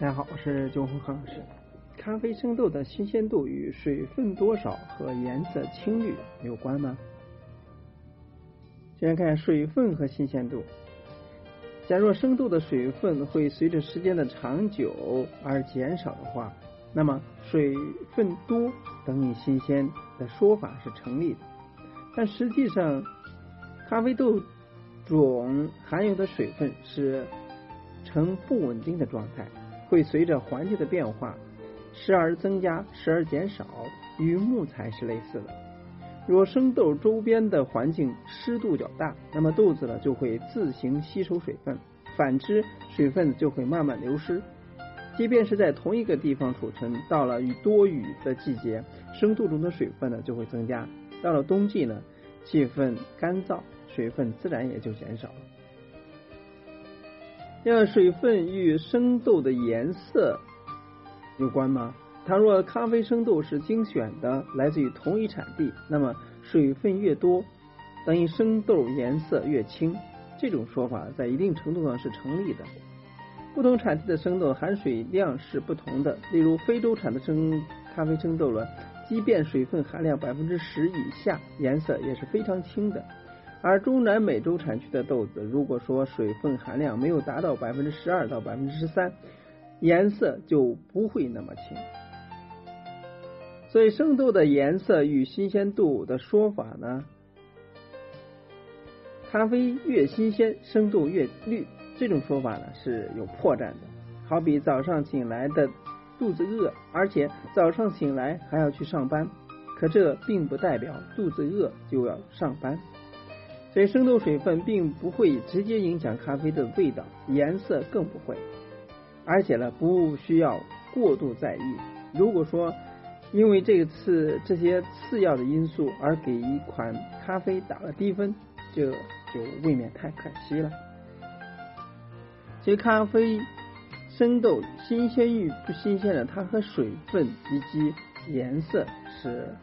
大家好，我是九红何老师。咖啡生豆的新鲜度与水分多少和颜色青绿有关吗？先看水分和新鲜度。假若生豆的水分会随着时间的长久而减少的话，那么水分多等于新鲜的说法是成立的。但实际上，咖啡豆种含有的水分是呈不稳定的状态，会随着环境的变化时而增加，时而减少，与木材是类似的。若生豆周边的环境湿度较大，那么豆子呢就会自行吸收水分；反之，水分就会慢慢流失。即便是在同一个地方储存，到了雨多雨的季节，生豆中的水分呢就会增加；到了冬季呢，气氛干燥，水分自然也就减少了。那水分与生豆的颜色有关吗？倘若咖啡生豆是精选的，来自于同一产地，那么水分越多，等于生豆颜色越清。这种说法在一定程度上是成立的。不同产地的生豆含水量是不同的，例如非洲产的生咖啡生豆呢，即便水分含量百分之十以下，颜色也是非常清的。而中南美洲产区的豆子，如果说水分含量没有达到百分之十二到百分之十三，颜色就不会那么青。所以生豆的颜色与新鲜度的说法呢，咖啡越新鲜，生豆越绿，这种说法呢是有破绽的。好比早上醒来的肚子饿，而且早上醒来还要去上班，可这并不代表肚子饿就要上班。所以生豆水分并不会直接影响咖啡的味道，颜色更不会，而且呢不需要过度在意。如果说因为这次这些次要的因素而给一款咖啡打了低分，这就未免太可惜了。其实咖啡生豆新鲜与不新鲜的，它和水分以及颜色是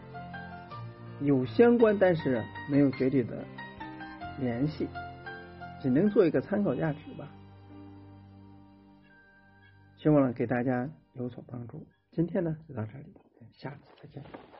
有相关，但是没有绝对的联系，只能做一个参考价值吧。希望呢给大家有所帮助。今天呢就到这里。下次再见。